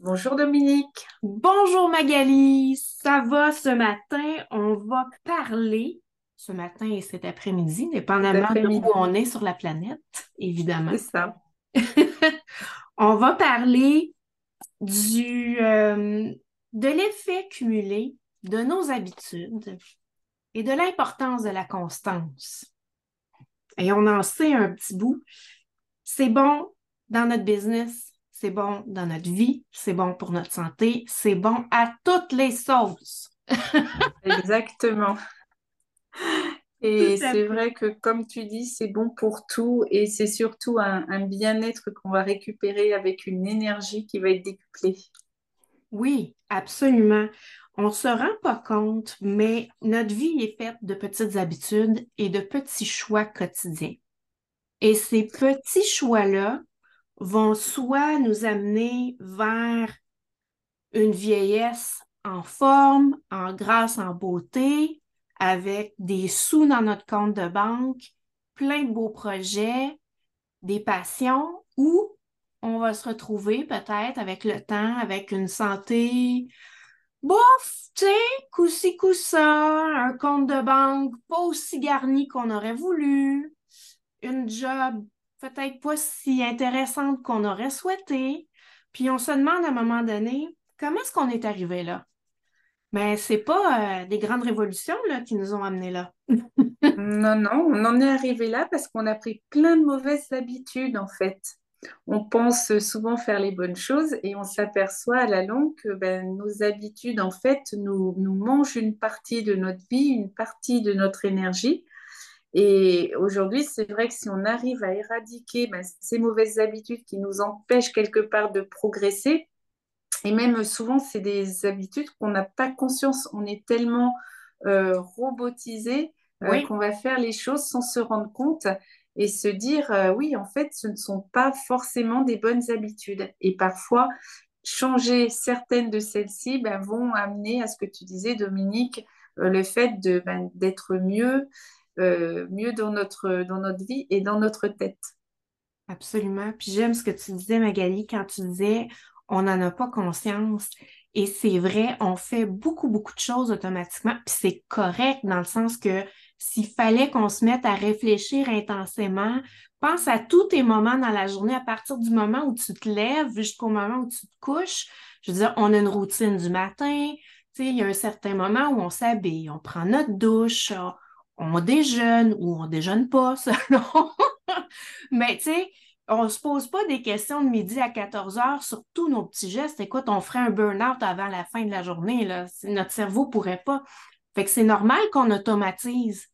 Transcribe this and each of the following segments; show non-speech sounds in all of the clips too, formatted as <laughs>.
Bonjour Dominique. Bonjour Magali. Ça va ce matin? On va parler ce matin et cet après-midi, dépendamment de où on est sur la planète, évidemment. C'est ça. <laughs> on va parler du, euh, de l'effet cumulé de nos habitudes et de l'importance de la constance. Et on en sait un petit bout. C'est bon dans notre business, c'est bon dans notre vie, c'est bon pour notre santé, c'est bon à toutes les sauces. <laughs> Exactement. Et c'est vrai que, comme tu dis, c'est bon pour tout et c'est surtout un, un bien-être qu'on va récupérer avec une énergie qui va être décuplée. Oui, absolument. On ne se rend pas compte, mais notre vie est faite de petites habitudes et de petits choix quotidiens. Et ces petits choix-là vont soit nous amener vers une vieillesse en forme, en grâce, en beauté, avec des sous dans notre compte de banque, plein de beaux projets, des passions, ou on va se retrouver peut-être avec le temps, avec une santé bof, tu sais, coup-ci, un compte de banque pas aussi garni qu'on aurait voulu, une job peut-être pas si intéressante qu'on aurait souhaité. Puis on se demande à un moment donné, comment est-ce qu'on est arrivé là? Mais c'est pas euh, des grandes révolutions là, qui nous ont amenés là. <laughs> non, non, on en est arrivé là parce qu'on a pris plein de mauvaises habitudes en fait. On pense souvent faire les bonnes choses et on s'aperçoit à la longue que ben, nos habitudes en fait nous, nous mangent une partie de notre vie, une partie de notre énergie. Et aujourd'hui, c'est vrai que si on arrive à éradiquer ben, ces mauvaises habitudes qui nous empêchent quelque part de progresser, et même souvent, c'est des habitudes qu'on n'a pas conscience. On est tellement euh, robotisé euh, qu'on va faire les choses sans se rendre compte et se dire, euh, oui, en fait, ce ne sont pas forcément des bonnes habitudes. Et parfois, changer certaines de celles-ci ben, vont amener à ce que tu disais, Dominique, le fait ben, d'être mieux, mieux dans notre, dans notre vie et dans notre tête. Absolument. Puis j'aime ce que tu disais, Magali, quand tu disais on n'en a pas conscience. Et c'est vrai, on fait beaucoup, beaucoup de choses automatiquement, puis c'est correct dans le sens que s'il fallait qu'on se mette à réfléchir intensément, pense à tous tes moments dans la journée, à partir du moment où tu te lèves jusqu'au moment où tu te couches. Je veux dire, on a une routine du matin, tu sais, il y a un certain moment où on s'habille, on prend notre douche, on déjeune ou on déjeune pas, <laughs> selon. Mais tu sais, on ne se pose pas des questions de midi à 14 heures sur tous nos petits gestes. Écoute, on ferait un burn-out avant la fin de la journée. Là. Notre cerveau ne pourrait pas. Fait que c'est normal qu'on automatise.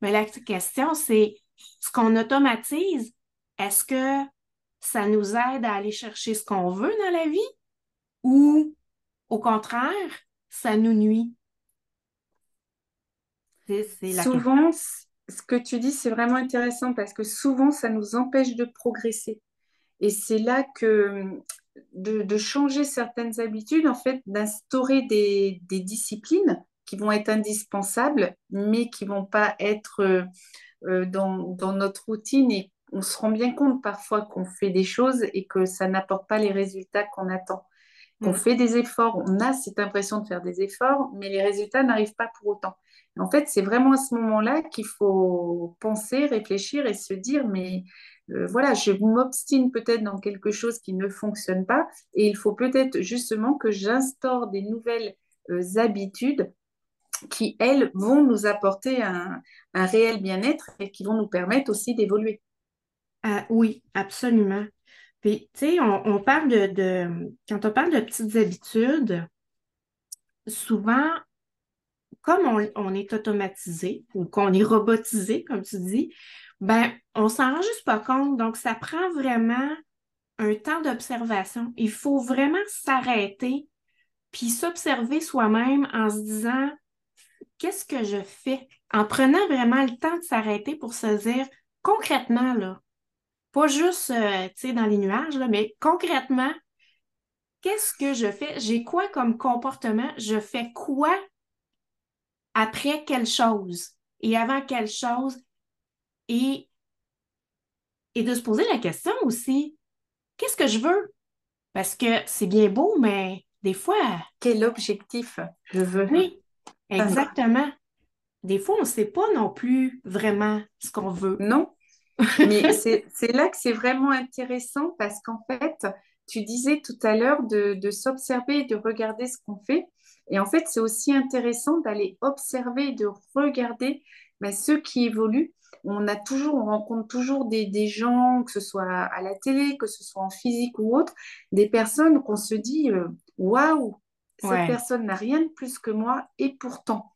Mais la question, c'est ce qu'on automatise, est-ce que ça nous aide à aller chercher ce qu'on veut dans la vie ou au contraire, ça nous nuit? C'est, Souvent, ce que tu dis, c'est vraiment intéressant parce que souvent, ça nous empêche de progresser. Et c'est là que de, changer certaines habitudes, en fait, d'instaurer des, disciplines qui vont être indispensables, mais qui vont pas être euh, euh, dans, notre routine. Et on se rend bien compte parfois qu'on fait des choses et que ça n'apporte pas les résultats qu'on attend. Qu'on mm. fait des efforts, on a cette impression de faire des efforts, mais les résultats n'arrivent pas pour autant. En fait, c'est vraiment à ce moment-là qu'il faut penser, réfléchir et se dire, mais euh, voilà, je m'obstine peut-être dans quelque chose qui ne fonctionne pas et il faut peut-être justement que j'instaure des nouvelles euh, habitudes qui, elles, vont nous apporter un, réel bien-être et qui vont nous permettre aussi d'évoluer. Ah, oui, absolument. Puis, tu sais, on, parle de, quand on parle de petites habitudes, souvent, comme on, est automatisé ou qu'on est robotisé, comme tu dis, ben, on s'en rend juste pas compte. Donc, ça prend vraiment un temps d'observation. Il faut vraiment s'arrêter puis s'observer soi-même en se disant qu'est-ce que je fais? En prenant vraiment le temps de s'arrêter pour se dire concrètement, là, pas juste euh, dans les nuages, mais concrètement, qu'est-ce que je fais? J'ai quoi comme comportement? Je fais quoi après quelle chose? Et avant quelle chose? Et, et de se poser la question aussi, qu'est-ce que je veux? Parce que c'est bien beau, mais des fois... Quel objectif je veux? Oui, exactement. Des fois, on ne sait pas non plus vraiment ce qu'on veut. Non, <laughs> mais c'est là que c'est vraiment intéressant parce qu'en fait, tu disais tout à l'heure de, de s'observer et de regarder ce qu'on fait. Et en fait, c'est aussi intéressant d'aller observer, de regarder ben, ceux qui évoluent. On a toujours, on rencontre toujours des, des, gens, que ce soit à la télé, que ce soit en physique ou autre, des personnes qu'on se dit euh, waouh, cette personne n'a rien de plus que moi, et pourtant.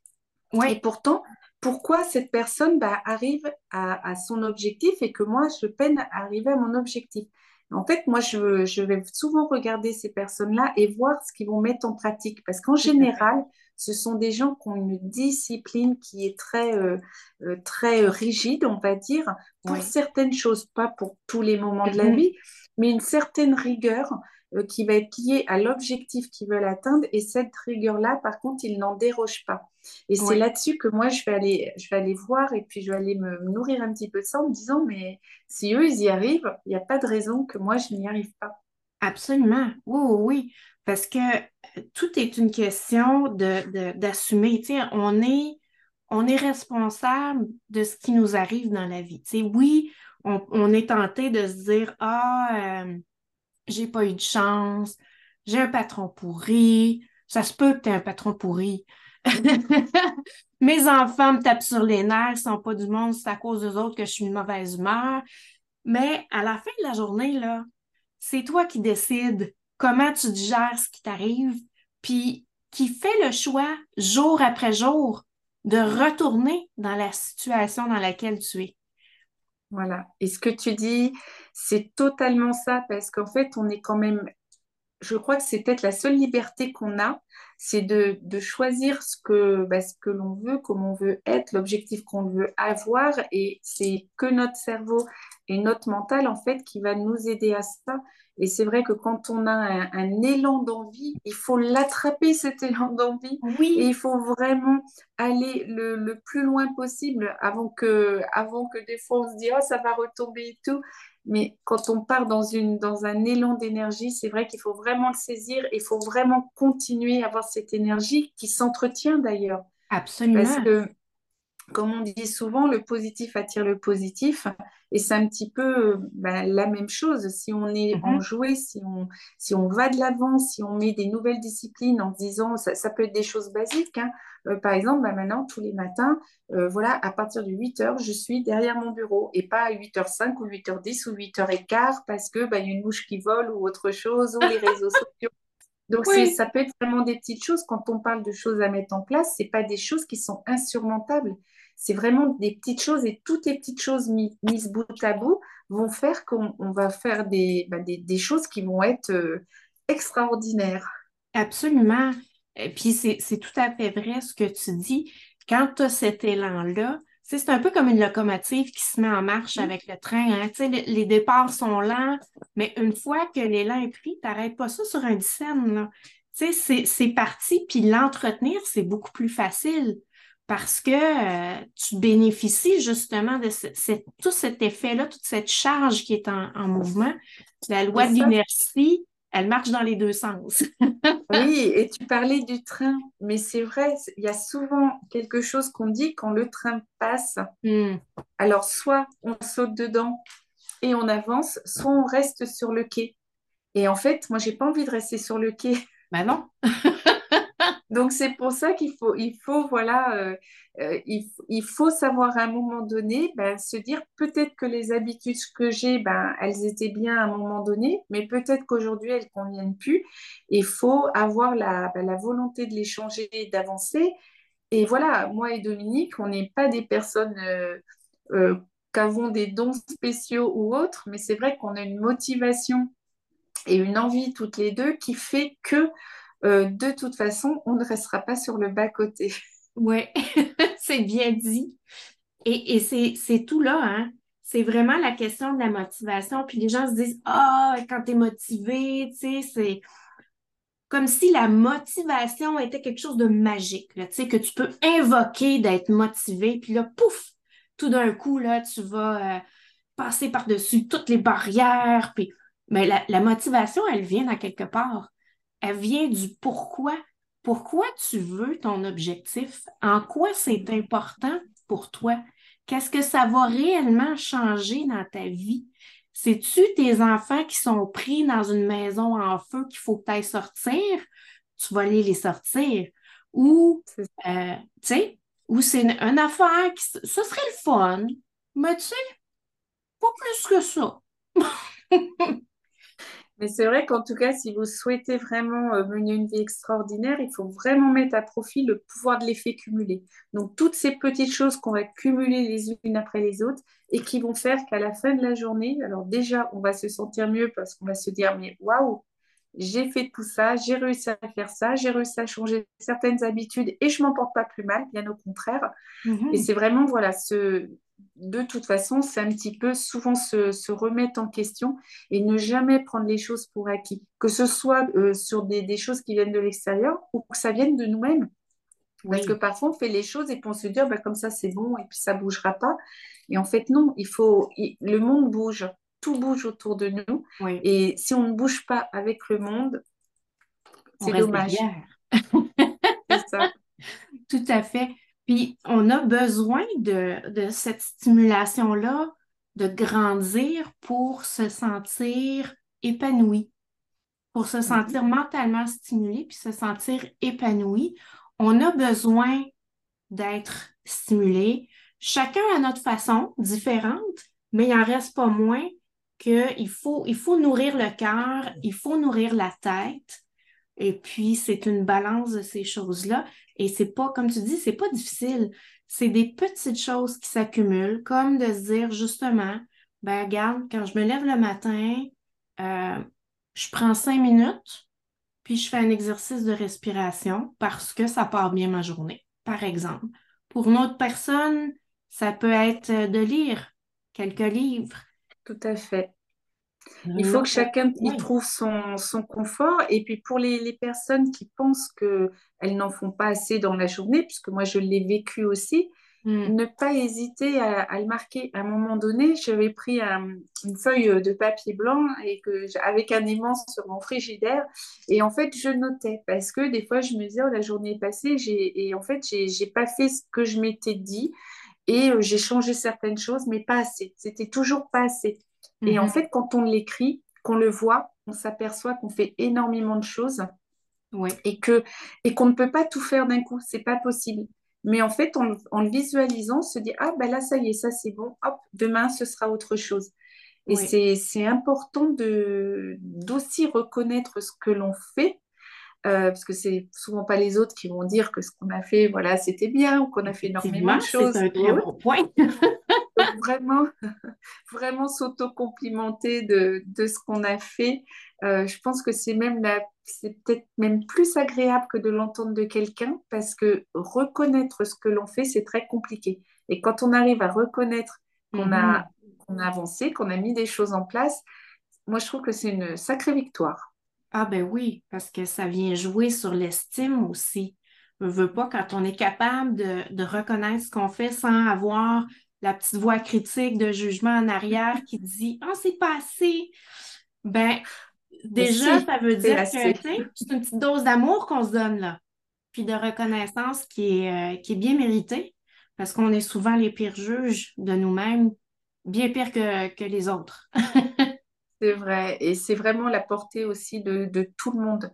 Et pourtant, pourquoi cette personne bah, arrive à, à, son objectif et que moi, je peine à arriver à mon objectif? En fait, moi, je, je, vais souvent regarder ces personnes-là et voir ce qu'ils vont mettre en pratique. Parce qu'en général, ce sont des gens qui ont une discipline qui est très, euh, euh, très rigide, on va dire, pour certaines choses, pas pour tous les moments de la vie, mais une certaine rigueur euh, qui va être liée à l'objectif qu'ils veulent atteindre. Et cette rigueur-là, par contre, ils n'en dérogent pas. Et c'est là-dessus que moi, je vais, aller, je vais aller voir et puis je vais aller me nourrir un petit peu de ça en me disant, mais si eux, ils y arrivent, il n'y a pas de raison que moi, je n'y arrive pas. Absolument. Oui, oui, oui. Parce que euh, tout est une question d'assumer. De, on, est, on est responsable de ce qui nous arrive dans la vie. oui, on, est tenté de se dire, ah, euh, j'ai pas eu de chance, j'ai un patron pourri, ça se peut que tu aies un patron pourri. <laughs> Mes enfants me tapent sur les nerfs, ils sont pas du monde, c'est à cause des autres que je suis une mauvaise humeur. Mais à la fin de la journée, là, c'est toi qui décides comment tu digères ce qui t'arrive, puis qui fait le choix jour après jour de retourner dans la situation dans laquelle tu es. Voilà. Et ce que tu dis, c'est totalement ça, parce qu'en fait, on est quand même, je crois que c'est peut-être la seule liberté qu'on a, c'est de, choisir ce que, bah, ce que l'on veut, comment on veut être, l'objectif qu'on veut avoir, et c'est que notre cerveau et notre mental, en fait, qui va nous aider à ça. Et c'est vrai que quand on a un, élan d'envie, il faut l'attraper, cet <laughs> élan d'envie. Oui. Et il faut vraiment aller le, plus loin possible avant que, avant que des fois on se dise, oh, ça va retomber et tout. Mais quand on part dans, une, dans un élan d'énergie, c'est vrai qu'il faut vraiment le saisir et il faut vraiment continuer à avoir cette énergie qui s'entretient d'ailleurs. Absolument. Parce que comme on dit souvent, le positif attire le positif. Et c'est un petit peu ben, la même chose. Si on est mhm. enjoué, si on, si on va de l'avant, si on met des nouvelles disciplines en disant, ça, peut être des choses basiques. Hein. Euh, par exemple, ben, maintenant, tous les matins, euh, voilà, à partir de 8 h je suis derrière mon bureau et pas à 8h05 ou 8h10 ou 8h15 parce que ben, y a une mouche qui vole ou autre chose ou les réseaux <laughs> sociaux. Donc, ça peut être vraiment des petites choses. Quand on parle de choses à mettre en place, ce pas des choses qui sont insurmontables c'est vraiment des petites choses et toutes les petites choses mises bout à bout vont faire qu'on va faire bah, des, des, choses qui vont être euh, extraordinaires. Absolument. Et puis c'est tout à fait vrai ce que tu dis. Quand tu as cet élan-là, c'est un peu comme une locomotive qui se met en marche mmh. avec le train. Hein. Les, les, départs sont lents, mais une fois que l'élan est pris, tu n'arrêtes pas ça sur un dizaine. C'est parti, puis l'entretenir, c'est beaucoup plus facile parce que euh, tu bénéficies justement de tout cet effet-là, toute cette charge qui est en, mouvement. La loi de l'inertie, elle marche dans les deux sens. <laughs> oui, et tu parlais du train, mais c'est vrai, il y a souvent quelque chose qu'on dit quand le train passe. Hmm. Alors, soit on saute dedans et on avance, soit on reste sur le quai. Et en fait, moi, j'ai pas envie de rester sur le quai. Ben non. <laughs> Donc c'est pour ça qu'il faut, il faut, voilà, euh, euh, il, faut savoir à un moment donné ben, se dire peut-être que les habitudes que j'ai, ben, elles étaient bien à un moment donné, mais peut-être qu'aujourd'hui elles conviennent plus. Il faut avoir la, ben, la volonté de les changer, d'avancer. Et voilà, moi et Dominique, on n'est pas des personnes euh, qui avons des dons spéciaux ou autres, mais c'est vrai qu'on a une motivation et une envie toutes les deux qui fait que euh, de toute façon, on ne restera pas sur le bas-côté. <laughs> Oui, <laughs> c'est bien dit. Et, c'est tout là, hein? C'est vraiment la question de la motivation. Puis les gens se disent Ah, quand tu es motivé, tu sais, c'est comme si la motivation était quelque chose de magique, tu que tu peux invoquer d'être motivé. Puis là, pouf, tout d'un coup, là, tu vas. Euh, passer par-dessus toutes les barrières. Mais la, motivation, elle vient à quelque part. Elle vient du pourquoi. Pourquoi tu veux ton objectif? En quoi c'est important pour toi? Qu'est-ce que ça va réellement changer dans ta vie? C'est-tu tes enfants qui sont pris dans une maison en feu qu'il faut que tu ailles sortir? Tu vas aller les sortir. Ou, euh, tu sais, ou c'est une, affaire qui, ce serait le fun, mais tu sais, pas plus que ça. <laughs> Mais c'est vrai qu'en tout cas, si vous souhaitez vraiment euh, mener une vie extraordinaire, il faut vraiment mettre à profit le pouvoir de l'effet cumulé. Donc, toutes ces petites choses qu'on va cumuler les unes après les autres et qui vont faire qu'à la fin de la journée, alors déjà, on va se sentir mieux parce qu'on va se dire, mais waouh, j'ai fait tout ça, j'ai réussi à faire ça, j'ai réussi à changer certaines habitudes et je m'en porte pas plus mal, bien au contraire. Mm-hmm. Et c'est vraiment, voilà, ce, de toute façon, c'est un petit peu souvent se, remettre en question et ne jamais prendre les choses pour acquis, que ce soit euh, sur des, choses qui viennent de l'extérieur ou que ça vienne de nous-mêmes. Parce que parfois, on fait les choses et puis on se dit, bah, comme ça, c'est bon et puis ça ne bougera pas. Et en fait, non, il faut, le monde bouge, tout bouge autour de nous. Et si on ne bouge pas avec le monde, c'est dommage. <laughs> c'est ça. Tout à fait. Puis on a besoin de, cette stimulation-là, de grandir pour se sentir épanoui, pour se sentir mentalement stimulé, puis se sentir épanoui. On a besoin d'être stimulé, chacun à notre façon, différente, mais il n'en reste pas moins qu'il faut, il faut nourrir le cœur, il faut nourrir la tête. Et puis, c'est une balance de ces choses-là. Et c'est pas, comme tu dis, c'est pas difficile. C'est des petites choses qui s'accumulent, comme de se dire justement, ben regarde, quand je me lève le matin, euh, je prends cinq minutes, puis je fais un exercice de respiration parce que ça part bien ma journée, par exemple. Pour une autre personne, ça peut être de lire quelques livres. Tout à fait. Il faut que chacun y trouve son, confort. Et puis pour les, personnes qui pensent qu'elles n'en font pas assez dans la journée, puisque moi je l'ai vécu aussi, hmm. ne pas hésiter à, le marquer. À un moment donné, j'avais pris une feuille de papier blanc et que, avec un immense sur mon frigidaire. Et en fait, je notais parce que des fois, je me disais, oh, la journée est passée et en fait, j'ai pas fait ce que je m'étais dit. Et euh, j'ai changé certaines choses, mais pas assez. C'était toujours pas assez. Et en mhm. fait, quand on l'écrit, qu'on le voit, on s'aperçoit qu'on fait énormément de choses et que et qu'on ne peut pas tout faire d'un coup. C'est pas possible. Mais en fait, en, le visualisant, on se dit ah ben là ça y est, ça c'est bon. Hop, demain ce sera autre chose. Et c'est important de d'aussi reconnaître ce que l'on fait. Euh, parce que c'est souvent pas les autres qui vont dire que ce qu'on a fait, voilà, c'était bien ou qu'on a fait énormément de choses. C'est un très bon point. <laughs> vraiment, <laughs> vraiment s'auto-complimenter de, de, ce qu'on a fait. Euh, je pense que c'est même la, c'est peut-être même plus agréable que de l'entendre de quelqu'un parce que reconnaître ce que l'on fait, c'est très compliqué. Et quand on arrive à reconnaître qu'on a, mhm. qu'on a avancé, qu'on a mis des choses en place, moi je trouve que c'est une sacrée victoire. Ah ben oui, parce que ça vient jouer sur l'estime aussi. Je veux pas quand on est capable de, de reconnaître ce qu'on fait sans avoir la petite voix critique de jugement en arrière qui dit Ah, oh, c'est pas assez. Ben, déjà, ça veut dire que c'est une petite dose d'amour qu'on se donne là, puis de reconnaissance qui est, euh, qui est bien méritée, parce qu'on est souvent les pires juges de nous-mêmes, bien pire que, les autres. <laughs> c'est vrai, et c'est vraiment la portée aussi de, de tout le monde.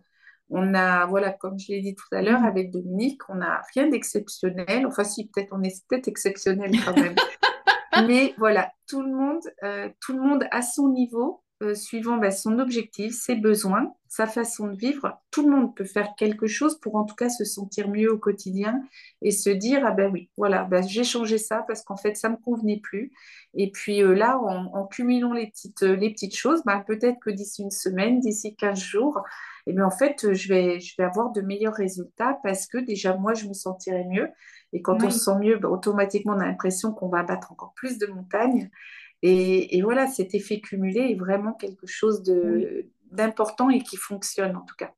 On a, voilà, comme je l'ai dit tout à l'heure, mm. avec Dominique, on n'a rien d'exceptionnel. Enfin, si, peut-être, on est peut-être exceptionnel quand même. <laughs> Mais voilà, tout le monde, euh, tout le monde à son niveau, euh, suivant bah, son objectif, ses besoins, sa façon de vivre. Tout le monde peut faire quelque chose pour en tout cas se sentir mieux au quotidien et se dire ah ben oui, voilà, ben, j'ai changé ça parce qu'en fait ça me convenait plus. Et puis euh, là, en, cumulant les petites, les petites choses, ben, peut-être que d'ici une semaine, d'ici 15 jours, et bien en fait, je vais, je vais avoir de meilleurs résultats parce que déjà, moi, je me sentirai mieux. Et quand on se sent mieux, ben, automatiquement, on a l'impression qu'on va battre encore plus de montagnes. Et, voilà, cet effet cumulé est vraiment quelque chose d'important et qui fonctionne en tout cas.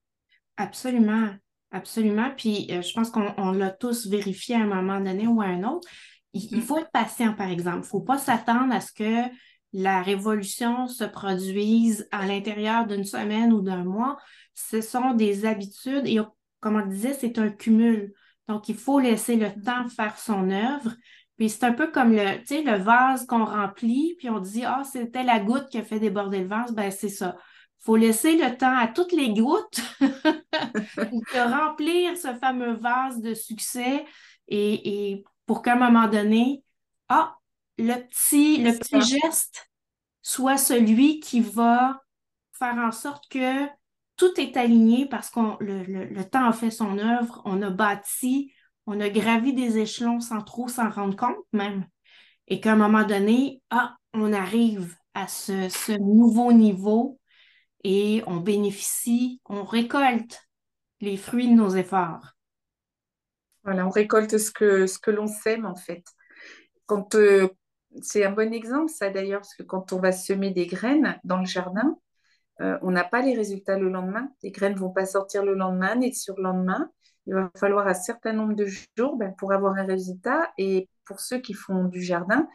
Absolument, absolument. Puis euh, je pense qu'on l'a tous vérifié à un moment donné ou à un autre. Il, il mm. faut être patient, par exemple. Il ne faut pas s'attendre à ce que la révolution se produise à l'intérieur d'une semaine ou d'un mois. Ce sont des habitudes et, comme on disait, c'est un cumul. Donc, il faut laisser le temps faire son œuvre. Puis c'est un peu comme le, le vase qu'on remplit, puis on dit Ah, c'était la goutte qui a fait déborder le vase. Ben, c'est ça. Il faut laisser le temps à toutes les gouttes <laughs> de remplir ce fameux vase de succès et, et pour qu'à un moment donné, ah, le petit, le petit geste soit celui qui va faire en sorte que tout est aligné parce que le, le, temps a fait son œuvre, on a bâti, on a gravi des échelons sans trop s'en rendre compte même. Et qu'à un moment donné, ah, on arrive à ce, ce, nouveau niveau et on bénéficie, on récolte les fruits de nos efforts. Voilà, on récolte ce que, ce que l'on sème en fait. Quand, euh, c'est un bon exemple, ça d'ailleurs, parce que quand on va semer des graines dans le jardin, euh, on n'a pas les résultats le lendemain. Les graines ne vont pas sortir le lendemain ni le lendemain. Il va falloir un certain nombre de jours ben, pour avoir un résultat. Et pour ceux qui font du jardin,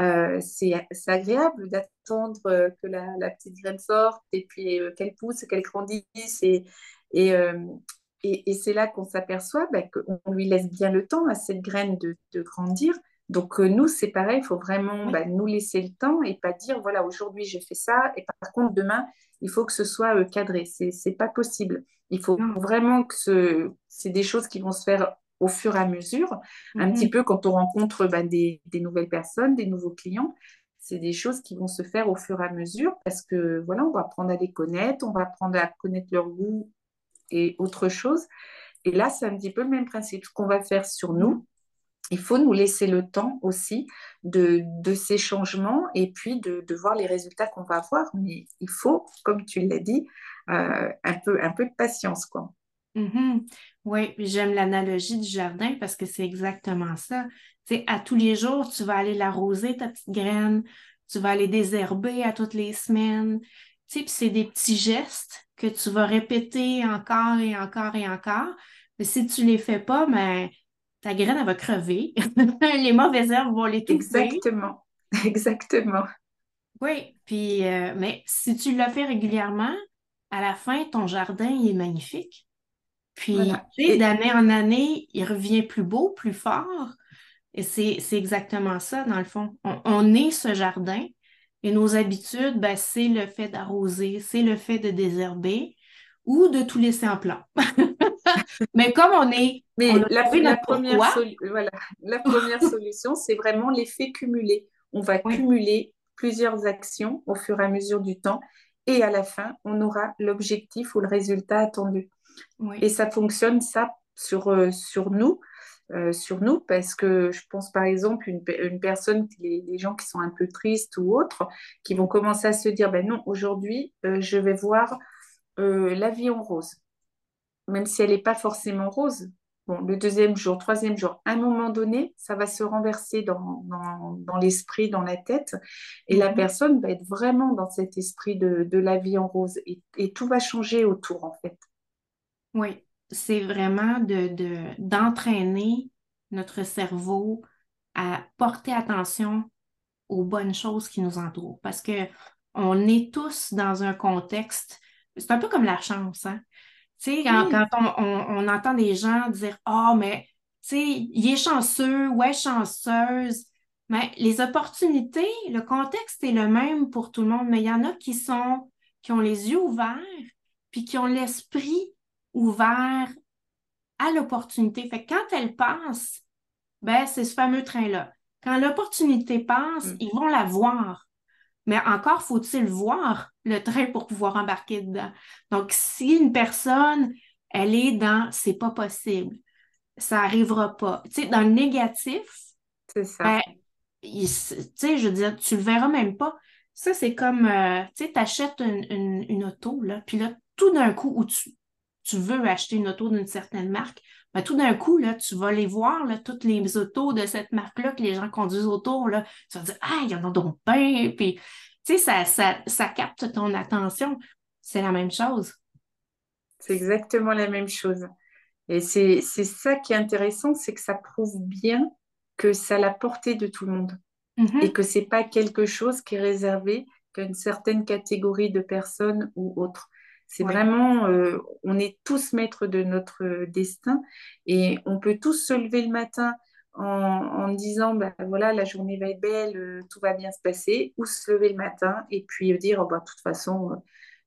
euh, c'est agréable d'attendre euh, que la, petite graine sorte et puis qu'elle pousse, qu'elle grandisse. Et, et, et, c'est là qu'on s'aperçoit ben, qu'on lui laisse bien le temps à cette graine de, de grandir donc euh, nous, c'est pareil, il faut vraiment bah, nous laisser le temps et pas dire, voilà, aujourd'hui j'ai fait ça, et par contre, demain, il faut que ce soit euh, cadré. C'est n'est pas possible. Il faut vraiment que ce... c'est des choses qui vont se faire au fur et à mesure, un petit mhm. peu quand on rencontre bah, des, des, nouvelles personnes, des nouveaux clients. C'est des choses qui vont se faire au fur et à mesure parce que voilà, on va apprendre à les connaître, on va apprendre à connaître leur goût et autre chose. Et là, c'est un petit peu le même principe. Ce qu'on va faire sur nous, mhm il faut nous laisser le temps aussi de, ces changements et puis de, voir les résultats qu'on va avoir. Mais il faut, comme tu l'as dit, euh, un, peu, un peu de patience. quoi. Mm-hmm. Oui, j'aime l'analogie du jardin parce que c'est exactement ça. sais, à tous les jours, tu vas aller l'arroser, ta petite graine, tu vas aller désherber à toutes les semaines. C'est des petits gestes que tu vas répéter encore et encore et encore. Mais si tu ne les fais pas, ben, ta graine, elle va crever. <laughs> les mauvaises herbes vont les Exactement. <laughs> Exactement. Oui, puis, euh, mais si tu le fais régulièrement, à la fin, ton jardin, il est magnifique. Puis, d'année en année, il revient plus beau, plus fort. Et c'est exactement ça, dans le fond. On, est ce jardin et nos habitudes, ben, c'est le fait d'arroser, c'est le fait de désherber ou de tout laisser en plan. <laughs> Mais comme on est... Mais la, première la <laughs> première solution, c'est vraiment l'effet cumulé. On va cumuler plusieurs actions au fur et à mesure du temps et à la fin, on aura l'objectif ou le résultat attendu. Et ça fonctionne, ça, sur, euh, sur nous. Euh, sur nous parce que je pense par exemple une, une personne, les, les, gens qui sont un peu tristes ou autres, qui vont commencer à se dire ben non, aujourd'hui, euh, je vais voir la vie en rose même si elle n'est pas forcément rose. Bon, le deuxième jour, troisième jour, à un moment donné, ça va se renverser dans, dans, l'esprit, dans la tête, et la mhm. personne va être vraiment dans cet esprit de, de la vie en rose, et, et, tout va changer autour, en fait. Oui, c'est vraiment de, d'entraîner notre cerveau à porter attention aux bonnes choses qui nous entourent, parce que on est tous dans un contexte, c'est un peu comme la chance, hein? Tu sais, quand, on, entend des gens dire Ah, oh, mais tu sais, il est chanceux, ouais, chanceuse. Mais les opportunités, le contexte est le même pour tout le monde, mais il y en a qui sont, qui ont les yeux ouverts, puis qui ont l'esprit ouvert à l'opportunité. Fait que quand elle passe, ben, c'est ce fameux train-là. Quand l'opportunité passe, mm. ils vont la voir. Mais encore faut-il voir le train pour pouvoir embarquer dedans. Donc, si une personne, elle est dans c'est pas possible, ça n'arrivera pas. Tu sais, dans le négatif, c'est ça. Ben, tu sais, je veux dire, tu le verras même pas. Ça, c'est comme, euh, tu sais, tu achètes une, une, auto, là, puis là, tout d'un coup, où tu, tu veux acheter une auto d'une certaine marque, ben, tout d'un coup, là, tu vas les voir, là, toutes les autos de cette marque-là que les gens conduisent autour, là, tu vas dire, ah, il y en a donc plein, puis, tu sais, ça, ça, ça capte ton attention. C'est la même chose. C'est exactement la même chose. Et c'est ça qui est intéressant, c'est que ça prouve bien que ça a la portée de tout le monde. mm-hmm. et que c'est pas quelque chose qui est réservé qu'à une certaine catégorie de personnes ou autres. C'est vraiment, euh, on est tous maîtres de notre destin et on peut tous se lever le matin en, en disant, ben voilà, la journée va être belle, euh, tout va bien se passer, ou se lever le matin et puis dire, oh, bah, de toute façon,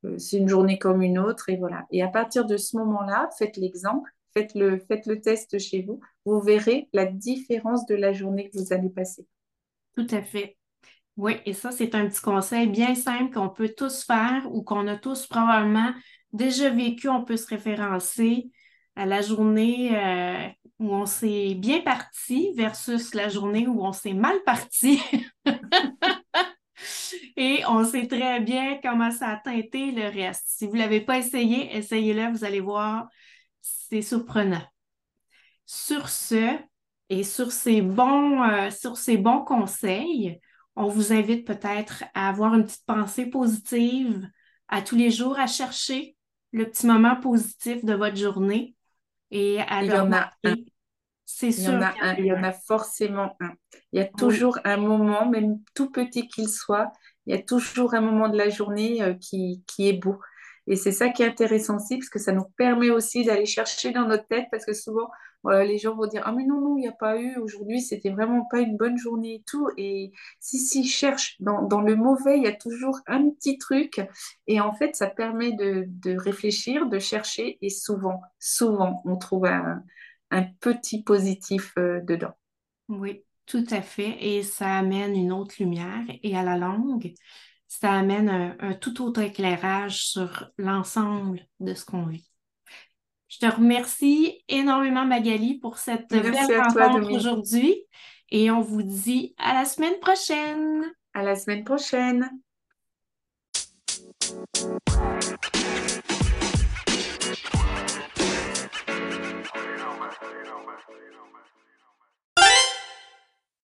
euh, c'est une journée comme une autre et voilà. Et à partir de ce moment-là, faites l'exemple, faites le, faites le test chez vous, vous verrez la différence de la journée que vous allez passer. Tout à fait. Oui, et ça, c'est un petit conseil bien simple qu'on peut tous faire ou qu'on a tous probablement déjà vécu. On peut se référencer à la journée euh, où on s'est bien parti versus la journée où on s'est mal parti. <laughs> et on sait très bien comment ça a teinté le reste. Si vous ne l'avez pas essayé, essayez-le, vous allez voir, c'est surprenant. Sur ce, et sur ces bons, euh, sur ces bons conseils, on vous invite peut-être à avoir une petite pensée positive à tous les jours, à chercher le petit moment positif de votre journée et à il y en a un. C'est sûr. Il y, en a un, il y en a forcément un. Il y a toujours un moment, même tout petit qu'il soit, il y a toujours un moment de la journée euh, qui, qui est beau. Et c'est ça qui est intéressant aussi, parce que ça nous permet aussi d'aller chercher dans notre tête, parce que souvent, les gens vont dire Ah, mais non, non, il n'y a pas eu, aujourd'hui, c'était vraiment pas une bonne journée et tout. Et si, si, cherche dans, le mauvais, il y a toujours un petit truc. Et en fait, ça permet de, de réfléchir, de chercher, et souvent, souvent, on trouve un, un petit positif euh, dedans. Oui, tout à fait. Et ça amène une autre lumière. Et à la longue, ça amène un, tout autre éclairage sur l'ensemble de ce qu'on vit. Je te remercie énormément, Magali, pour cette belle rencontre aujourd'hui. Et on vous dit à la semaine prochaine. À la semaine prochaine.